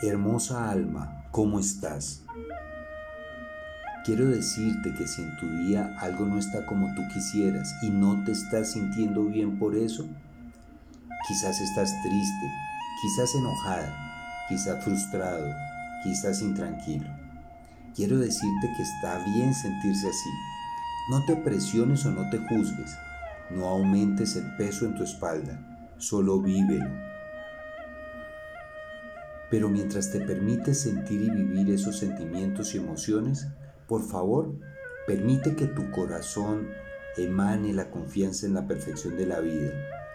Hermosa alma, ¿cómo estás? Quiero decirte que si en tu día algo no está como tú quisieras y no te estás sintiendo bien por eso, quizás estás triste, quizás enojada, quizás frustrado, quizás intranquilo. Quiero decirte que está bien sentirse así. No te presiones o no te juzgues. No aumentes el peso en tu espalda. Solo vívelo pero mientras te permites sentir y vivir esos sentimientos y emociones, por favor, permite que tu corazón emane la confianza en la perfección de la vida,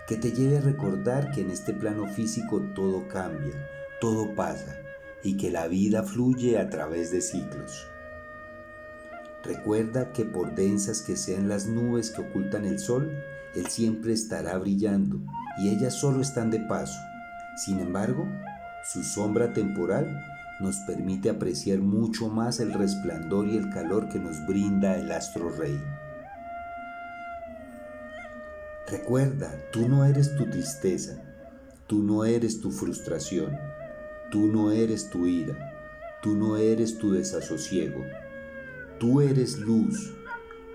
que te lleve a recordar que en este plano físico todo cambia, todo pasa y que la vida fluye a través de ciclos. Recuerda que por densas que sean las nubes que ocultan el sol, él siempre estará brillando y ellas solo están de paso. Sin embargo, su sombra temporal nos permite apreciar mucho más el resplandor y el calor que nos brinda el astro rey. Recuerda, tú no eres tu tristeza, tú no eres tu frustración, tú no eres tu ira, tú no eres tu desasosiego, tú eres luz,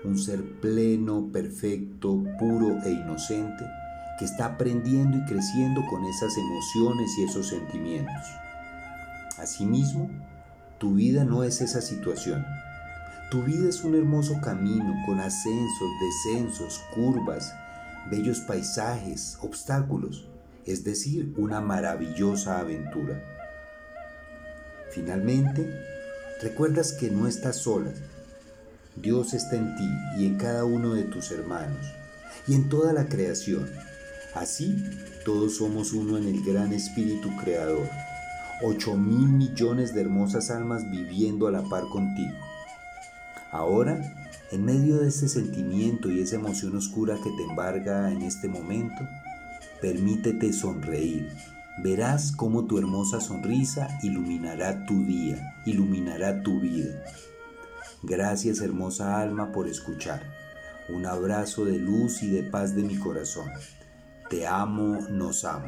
un ser pleno, perfecto, puro e inocente que está aprendiendo y creciendo con esas emociones y esos sentimientos. Asimismo, tu vida no es esa situación. Tu vida es un hermoso camino con ascensos, descensos, curvas, bellos paisajes, obstáculos, es decir, una maravillosa aventura. Finalmente, recuerdas que no estás sola. Dios está en ti y en cada uno de tus hermanos y en toda la creación Así, todos somos uno en el gran espíritu creador. Ocho mil millones de hermosas almas viviendo a la par contigo. Ahora, en medio de ese sentimiento y esa emoción oscura que te embarga en este momento, permítete sonreír. Verás cómo tu hermosa sonrisa iluminará tu día, iluminará tu vida. Gracias hermosa alma por escuchar. Un abrazo de luz y de paz de mi corazón. Te amo, nos amo.